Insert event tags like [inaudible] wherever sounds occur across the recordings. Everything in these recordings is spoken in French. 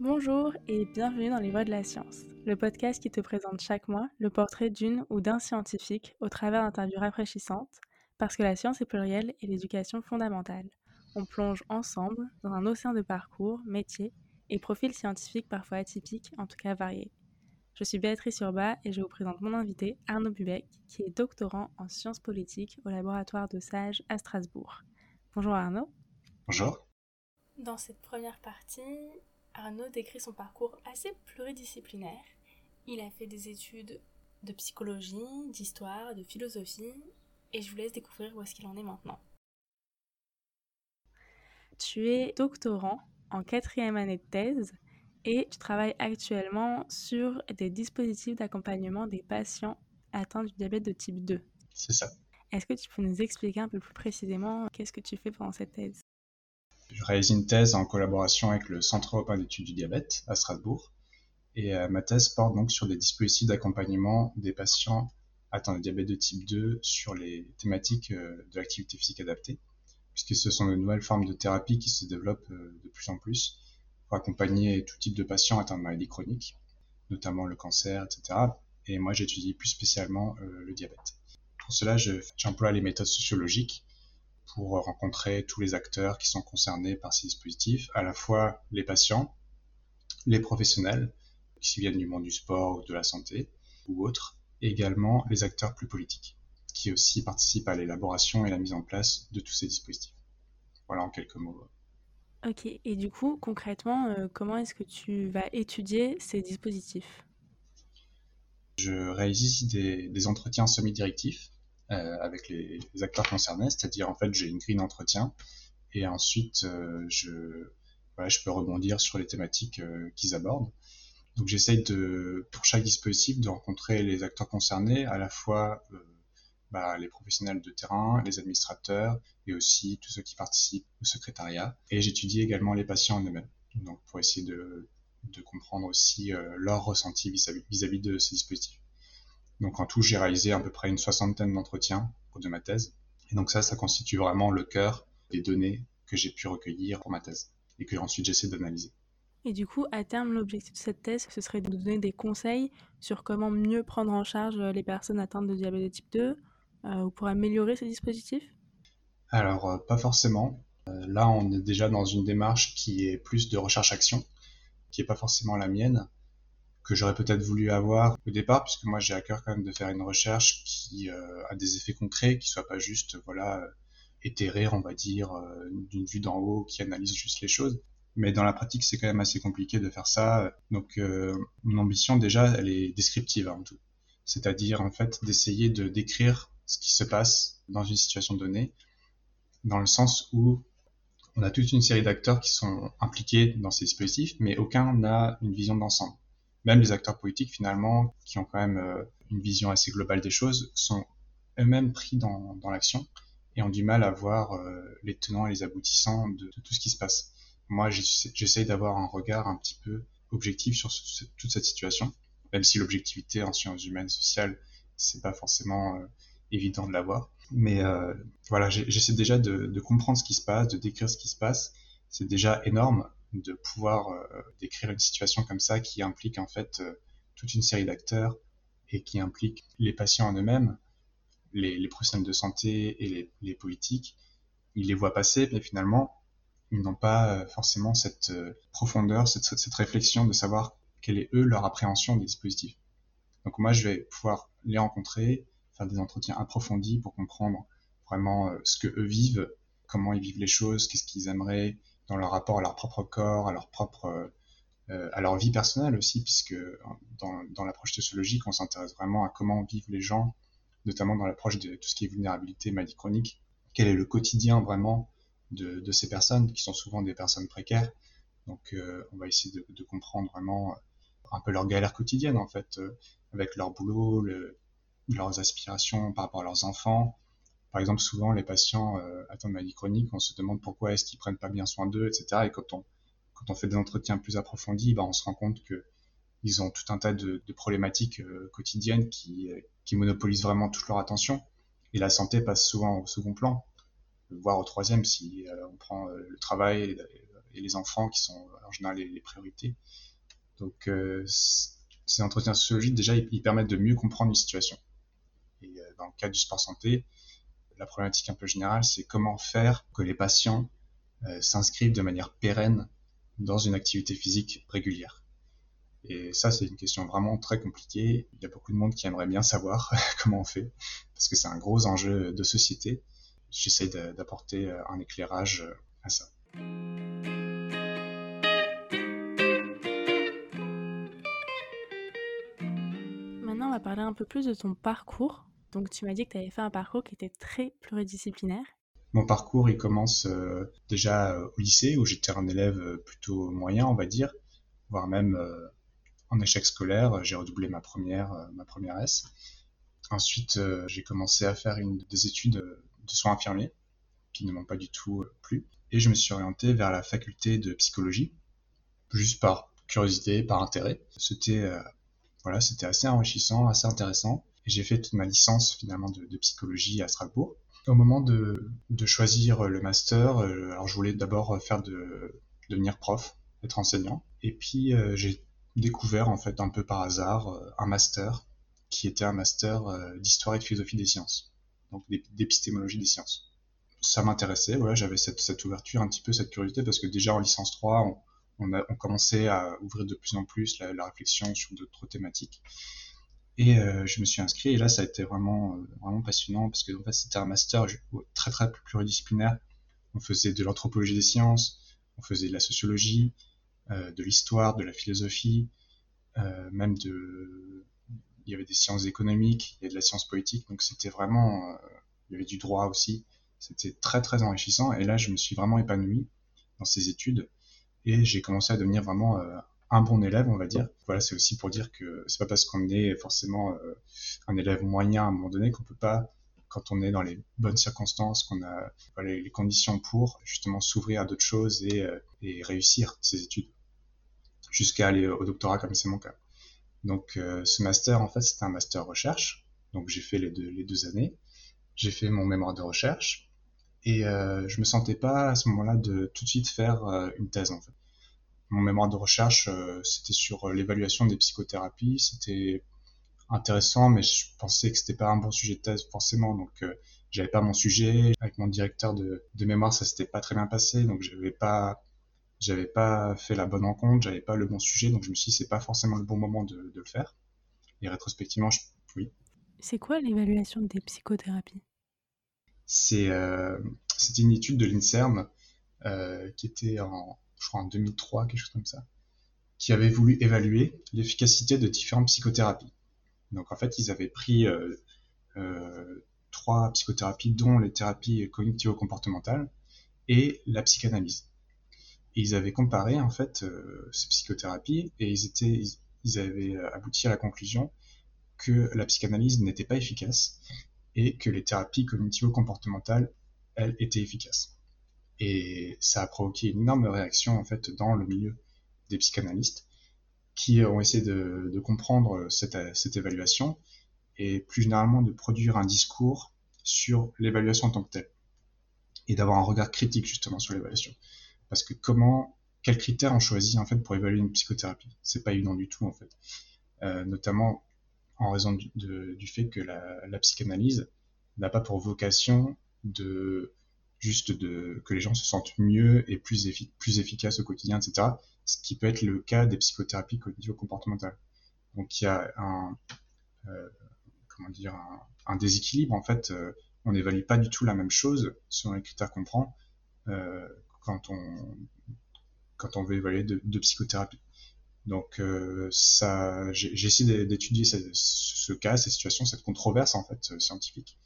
Bonjour et bienvenue dans Les Voix de la Science, le podcast qui te présente chaque mois le portrait d'une ou d'un scientifique au travers d'interviews rafraîchissantes, parce que la science est plurielle et l'éducation fondamentale. On plonge ensemble dans un océan de parcours, métiers et profils scientifiques parfois atypiques, en tout cas variés. Je suis Béatrice Urba et je vous présente mon invité Arnaud Bubec, qui est doctorant en sciences politiques au laboratoire de Sage à Strasbourg. Bonjour Arnaud. Bonjour. Dans cette première partie, Arnaud décrit son parcours assez pluridisciplinaire. Il a fait des études de psychologie, d'histoire, de philosophie, et je vous laisse découvrir où est-ce qu'il en est maintenant. Tu es doctorant en quatrième année de thèse et tu travailles actuellement sur des dispositifs d'accompagnement des patients atteints du diabète de type 2. C'est ça. Est-ce que tu peux nous expliquer un peu plus précisément qu'est-ce que tu fais pendant cette thèse? Je réalise une thèse en collaboration avec le Centre européen d'études du diabète à Strasbourg. Et euh, ma thèse porte donc sur des dispositifs d'accompagnement des patients atteints de diabète de type 2 sur les thématiques euh, de l'activité physique adaptée, puisque ce sont de nouvelles formes de thérapie qui se développent euh, de plus en plus pour accompagner tout type de patients atteints de maladies chroniques, notamment le cancer, etc. Et moi, j'étudie plus spécialement le diabète. Pour cela, j'emploie les méthodes sociologiques pour rencontrer tous les acteurs qui sont concernés par ces dispositifs, à la fois les patients, les professionnels, qui viennent du monde du sport ou de la santé, ou autres, et également les acteurs plus politiques, qui aussi participent à l'élaboration et la mise en place de tous ces dispositifs. Voilà en quelques mots. Ok, et du coup, concrètement, euh, comment est-ce que tu vas étudier ces dispositifs? Je réalise des, des entretiens semi-directifs avec les, acteurs concernés, c'est-à-dire en fait j'ai une grille d'entretien et ensuite euh, je, voilà, je peux rebondir sur les thématiques euh, qu'ils abordent. Donc j'essaye de, pour chaque dispositif, de rencontrer les acteurs concernés, à la fois bah, les professionnels de terrain, les administrateurs et aussi tous ceux qui participent au secrétariat. Et j'étudie également les patients en eux-mêmes, donc pour essayer de, de comprendre aussi leur ressenti vis-à-vis de ces dispositifs. Donc en tout, j'ai réalisé à peu près une soixantaine d'entretiens pour de ma thèse. Et donc ça, ça constitue vraiment le cœur des données que j'ai pu recueillir pour ma thèse et que ensuite j'essaie d'analyser. Et du coup, à terme, l'objectif de cette thèse, ce serait de donner des conseils sur comment mieux prendre en charge les personnes atteintes de diabète de type 2 euh, ou pour améliorer ces dispositifs? Alors, euh, pas forcément. Euh, là, on est déjà dans une démarche qui est plus de recherche-action, qui n'est pas forcément la mienne que j'aurais peut-être voulu avoir au départ, puisque moi j'ai à cœur quand même de faire une recherche qui euh, a des effets concrets, qui soit pas juste voilà éthéré, on va dire, euh, d'une vue d'en haut, qui analyse juste les choses. Mais dans la pratique, c'est quand même assez compliqué de faire ça. Donc euh, mon ambition déjà, elle est descriptive avant tout, c'est-à-dire en fait d'essayer de décrire ce qui se passe dans une situation donnée, dans le sens où on a toute une série d'acteurs qui sont impliqués dans ces dispositifs, mais aucun n'a une vision d'ensemble même les acteurs politiques finalement, qui ont quand même euh, une vision assez globale des choses, sont eux-mêmes pris dans, dans l'action et ont du mal à voir euh, les tenants et les aboutissants de, tout ce qui se passe. Moi, j'essaye d'avoir un regard un petit peu objectif sur toute cette situation, même si l'objectivité en sciences humaines, sociales, c'est pas forcément euh, évident de l'avoir. Mais euh, voilà, j'essaie déjà de, de, comprendre ce qui se passe, de décrire ce qui se passe. C'est déjà énorme de pouvoir euh, décrire une situation comme ça qui implique en fait euh, toute une série d'acteurs et qui implique les patients en eux-mêmes, les, les, professionnels de santé et les, les, politiques. Ils les voient passer, mais finalement, ils n'ont pas euh, forcément cette profondeur, cette, cette, réflexion de savoir quelle est eux leur appréhension des dispositifs. Donc moi, je vais pouvoir les rencontrer, faire des entretiens approfondis pour comprendre vraiment ce que eux vivent, comment ils vivent les choses, qu'est-ce qu'ils aimeraient, dans leur rapport à leur propre corps, à leur propre euh, à leur vie personnelle aussi, puisque dans, l'approche sociologique, on s'intéresse vraiment à comment vivent les gens, notamment dans l'approche de tout ce qui est vulnérabilité, maladie chronique. Quel est le quotidien vraiment de, ces personnes, qui sont souvent des personnes précaires. Donc, euh, on va essayer de, comprendre vraiment un peu leur galère quotidienne, en fait, euh, avec leur boulot, le, leurs aspirations par rapport à leurs enfants, par exemple, souvent, les patients euh, atteints de maladie chronique, on se demande pourquoi est-ce qu'ils prennent pas bien soin d'eux, etc. Et quand on, quand on fait des entretiens plus approfondis, bah, on se rend compte que ils ont tout un tas de, de problématiques euh, quotidiennes qui, qui monopolisent vraiment toute leur attention. Et la santé passe souvent au second plan, voire au troisième si euh, on prend le travail, et les enfants qui sont en général les, priorités. Donc ces entretiens sociologiques, déjà, ils, permettent de mieux comprendre une situation. Et dans le cas du sport santé, la problématique un peu générale, c'est comment faire que les patients s'inscrivent de manière pérenne dans une activité physique régulière. Et ça, c'est une question vraiment très compliquée. Il y a beaucoup de monde qui aimerait bien savoir [laughs] comment on fait, parce que c'est un gros enjeu de société. J'essaie d'apporter euh, un éclairage euh, à ça. Maintenant, on va parler un peu plus de ton parcours. Donc, tu m'as dit que tu avais fait un parcours qui était très pluridisciplinaire. Mon parcours, il commence euh, déjà au lycée, où j'étais un élève plutôt moyen, on va dire, voire même en échec scolaire. J'ai redoublé ma première, euh, ma première S. Ensuite, euh, j'ai commencé à faire une, des études de soins infirmiers, qui ne m'ont pas du tout euh, plu. Et je me suis orienté vers la faculté de psychologie, juste par curiosité, par intérêt. C'était voilà, c'était assez enrichissant, assez intéressant. J'ai fait toute ma licence finalement de, psychologie à Strasbourg. Au moment de, de choisir le master, alors je voulais d'abord faire de devenir prof, être enseignant. Et puis j'ai découvert en fait un peu par hasard euh, un master qui était un master euh, d'histoire et de philosophie des sciences, donc d'épistémologie des sciences. Ça m'intéressait, voilà, j'avais cette, cette, ouverture, un petit peu cette curiosité, parce que déjà en licence 3, on, on, a, on commençait à ouvrir de plus en plus la, la réflexion sur d'autres thématiques. Et euh, je me suis inscrit, et là ça a été vraiment, vraiment passionnant, parce que en fait, c'était un master très très pluridisciplinaire. On faisait de l'anthropologie des sciences, on faisait de la sociologie, euh, de l'histoire, de la philosophie, euh, même de... Il y avait des sciences économiques, il y avait de la science politique, donc c'était vraiment... Euh, il y avait du droit aussi. C'était très très enrichissant, et là je me suis vraiment épanoui dans ces études, et j'ai commencé à devenir vraiment un bon élève, on va dire. Voilà, c'est aussi pour dire que c'est pas parce qu'on est forcément un élève moyen à un moment donné qu'on peut pas quand on est dans les bonnes circonstances, qu'on a les conditions pour justement s'ouvrir à d'autres choses et, et réussir ses études jusqu'à aller au doctorat comme c'est mon cas. Donc euh, ce master, en fait, c'était un master recherche. Donc j'ai fait les deux, les deux années. J'ai fait mon mémoire de recherche et euh, je me sentais pas à ce moment-là de tout de suite faire euh, une thèse en fait. Mon mémoire de recherche, euh, c'était sur l'évaluation des psychothérapies. C'était intéressant, mais je pensais que c'était pas un bon sujet de thèse forcément. Donc j'avais pas mon sujet. Avec mon directeur de, de mémoire, ça s'était pas très bien passé, donc j'avais pas j'avais pas fait la bonne rencontre, j'avais pas le bon sujet, donc je me suis dit c'est pas forcément le bon moment de, de le faire. Et rétrospectivement, je, oui. C'est quoi l'évaluation des psychothérapies? C'est euh, c'était une étude de l'Inserm euh, qui était en je crois en 2003 quelque chose comme ça, qui avait voulu évaluer l'efficacité de différentes psychothérapies. Donc en fait ils avaient pris euh, euh, trois psychothérapies dont les thérapies cognitivo-comportementales et la psychanalyse ils avaient comparé en fait euh, ces psychothérapies et ils ils, avaient abouti à la conclusion que la psychanalyse n'était pas efficace et que les thérapies cognitivo-comportementales, elles, étaient efficaces. Et ça a provoqué une énorme réaction en fait dans le milieu des psychanalystes qui ont essayé de, de comprendre cette, cette évaluation et plus généralement de produire un discours sur l'évaluation en tant que telle et d'avoir un regard critique justement sur l'évaluation. Parce que comment, quels critères on choisit en fait pour évaluer une psychothérapie? C'est pas évident du tout en fait. Euh, notamment en raison du, de, du fait que la, la psychanalyse n'a pas pour vocation de juste de que les gens se sentent mieux et plus, effi efficaces au quotidien, etc. Ce qui peut être le cas des psychothérapies cognitivo-comportementales. Donc il y a un euh, comment dire un, déséquilibre en fait. Euh, on n'évalue pas du tout la même chose selon les critères qu'on prend. Euh, quand on, veut évaluer de, psychothérapie. Donc ça, j'ai essayé d'étudier ce, ce, cas, cette situation, cette controverse en fait scientifique,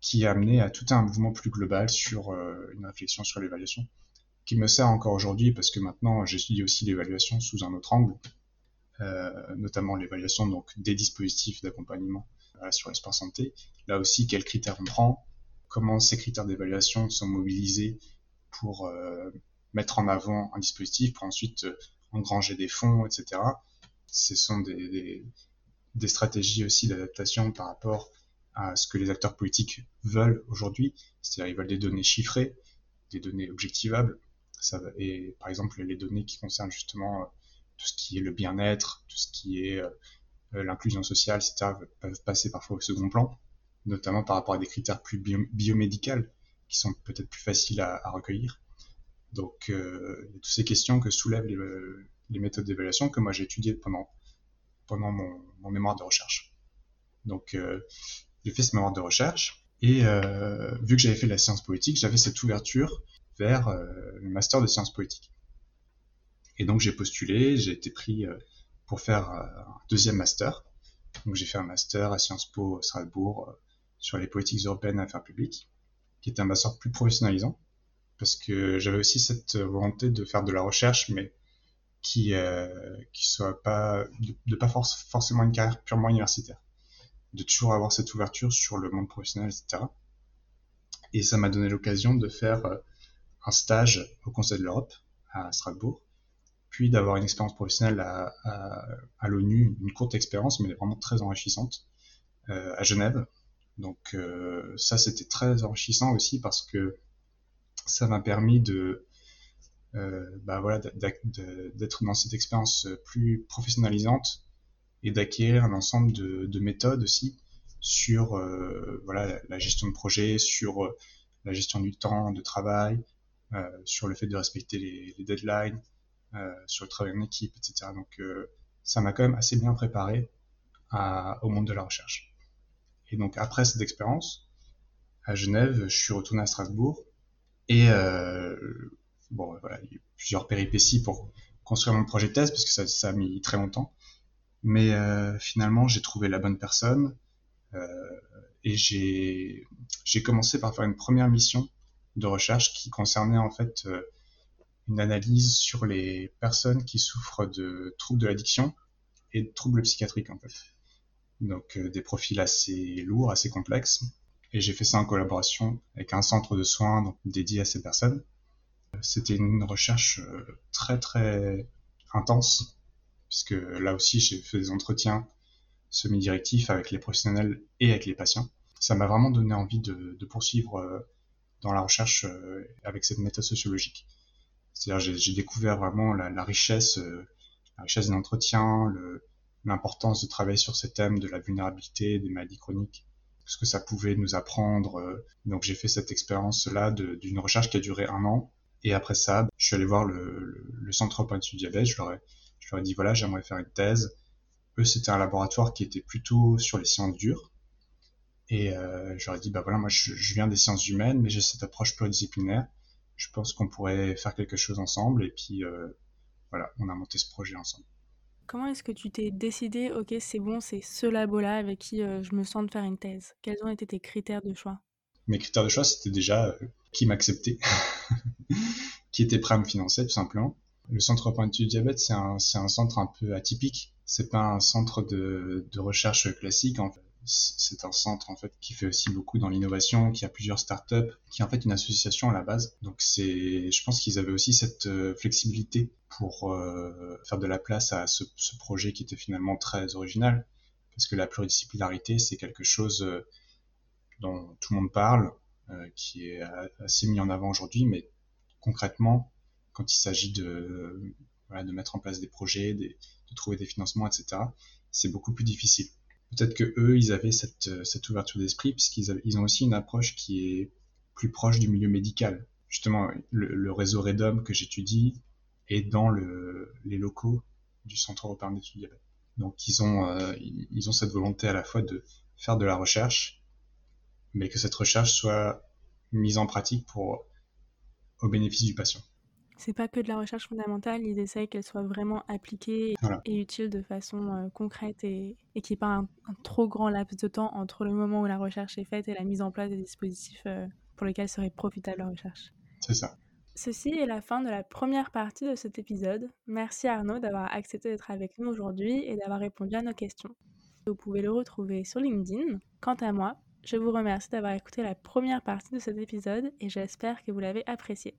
qui a amené à tout un mouvement plus global sur euh, une réflexion sur l'évaluation, qui me sert encore aujourd'hui parce que maintenant j'étudie aussi l'évaluation sous un autre angle, euh, notamment l'évaluation donc des dispositifs d'accompagnement sur l'espace santé. Là aussi, quels critères on prend, comment ces critères d'évaluation sont mobilisés pour euh, mettre en avant un dispositif, pour ensuite euh, engranger des fonds, etc. Ce sont des, des, des stratégies aussi d'adaptation par rapport à ce que les acteurs politiques veulent aujourd'hui, c'est-à-dire ils veulent des données chiffrées, des données objectivables, Ça, et par exemple, les données qui concernent justement tout ce qui est le bien-être, tout ce qui est l'inclusion sociale, etc., peuvent passer parfois au second plan, notamment par rapport à des critères plus biomédicaux qui sont peut-être plus faciles à, recueillir. Donc, euh, toutes ces questions que soulèvent les, méthodes d'évaluation que moi j'ai étudiées pendant, pendant mon, mémoire de recherche. Donc, euh, j'ai fait ce mémoire de recherche et euh, vu que j'avais fait la science politique, j'avais cette ouverture vers le master de sciences politiques. Et donc, j'ai postulé, j'ai été pris pour faire un deuxième master. Donc, j'ai fait un master à Sciences Po Strasbourg sur les politiques européennes et affaires publiques qui était un master plus professionnalisant, parce que j'avais aussi cette volonté de faire de la recherche, mais qui euh, qui soit pas de, pas forcément une carrière purement universitaire, de toujours avoir cette ouverture sur le monde professionnel, etc. Et ça m'a donné l'occasion de faire euh, un stage au Conseil de l'Europe à Strasbourg, puis d'avoir une expérience professionnelle à, l'ONU, une courte expérience, mais vraiment très enrichissante, euh, à Genève, donc euh, ça, c'était très enrichissant aussi parce que ça m'a permis de, bah voilà, d'être dans cette expérience plus professionnalisante et d'acquérir un ensemble de, méthodes aussi sur euh, voilà la, gestion de projet, sur la gestion du temps de travail, sur le fait de respecter les, deadlines, sur le travail en équipe, etc. Donc ça m'a quand même assez bien préparé au monde de la recherche. Et donc après cette expérience, à Genève, je suis retourné à Strasbourg. Et euh, bon, voilà, il y a eu plusieurs péripéties pour construire mon projet de thèse, parce que ça, ça a mis très longtemps. Mais euh, finalement, j'ai trouvé la bonne personne. Euh, et j'ai commencé par faire une première mission de recherche qui concernait en fait euh, une analyse sur les personnes qui souffrent de troubles de l'addiction et de troubles psychiatriques en fait donc euh, des profils assez lourds, assez complexes. Et j'ai fait ça en collaboration avec un centre de soins dédié à ces personnes. C'était une recherche euh, très très intense, puisque là aussi j'ai fait des entretiens semi-directifs avec les professionnels et avec les patients. Ça m'a vraiment donné envie de, de poursuivre euh, dans la recherche avec cette méthode sociologique. C'est-à-dire j'ai découvert vraiment la, la richesse, la richesse des entretiens, le, l'importance de travailler sur ces thèmes de la vulnérabilité, des maladies chroniques, ce que ça pouvait nous apprendre. Euh. Donc j'ai fait cette expérience-là d'une recherche qui a duré un an. Et après ça, je suis allé voir le, le, Centre européen du diabète. Je leur, ai, je leur ai dit, voilà, j'aimerais faire une thèse. Eux, c'était un laboratoire qui était plutôt sur les sciences dures. Et euh, je leur ai dit, bah voilà, moi je, je viens des sciences humaines, mais j'ai cette approche pluridisciplinaire. Je pense qu'on pourrait faire quelque chose ensemble. Et puis euh, voilà, on a monté ce projet ensemble. Comment est-ce que tu t'es décidé, ok, c'est bon, c'est ce labo-là avec qui euh, je me sens de faire une thèse? Quels ont été tes critères de choix? Mes critères de choix, c'était déjà euh, qui m'acceptait, [laughs] qui était prêt à me financer, tout simplement. Le Centre européen du diabète, c'est un, un, centre un peu atypique. C'est pas un centre de, de recherche classique. En fait c'est un centre en fait qui fait aussi beaucoup dans l'innovation, qui a plusieurs startups, qui est en fait une association à la base. Donc c'est, je pense qu'ils avaient aussi cette euh, flexibilité pour euh, faire de la place à ce, projet qui était finalement très original, parce que la pluridisciplinarité c'est quelque chose euh, dont tout le monde parle, qui est assez mis en avant aujourd'hui, mais concrètement, quand il s'agit de, mettre en place des projets, de trouver des financements, etc., c'est beaucoup plus difficile peut-être que eux, ils avaient cette, ouverture d'esprit, puisqu'ils ils ont aussi une approche qui est plus proche du milieu médical. Justement, le, réseau Redom que j'étudie est dans le, les locaux du Centre européen d'études diabète. Donc ils ont, euh, ils ont cette volonté à la fois de faire de la recherche, mais que cette recherche soit mise en pratique pour au bénéfice du patient c'est pas que de la recherche fondamentale, ils essayent qu'elle soit vraiment appliquée et, utile de façon euh, concrète et, et qu'il n'y ait pas un, trop grand laps de temps entre le moment où la recherche est faite et la mise en place des dispositifs euh, pour lesquels serait profitable la recherche. C'est ça. Ceci est la fin de la première partie de cet épisode. Merci Arnaud d'avoir accepté d'être avec nous aujourd'hui et d'avoir répondu à nos questions. Vous pouvez le retrouver sur LinkedIn. Quant à moi, je vous remercie d'avoir écouté la première partie de cet épisode et j'espère que vous l'avez apprécié.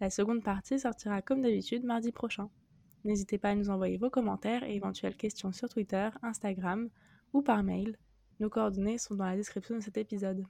La seconde partie sortira comme d'habitude mardi prochain. N'hésitez pas à nous envoyer vos commentaires et éventuelles questions sur Twitter, Instagram ou par mail. Nos coordonnées sont dans la description de cet épisode.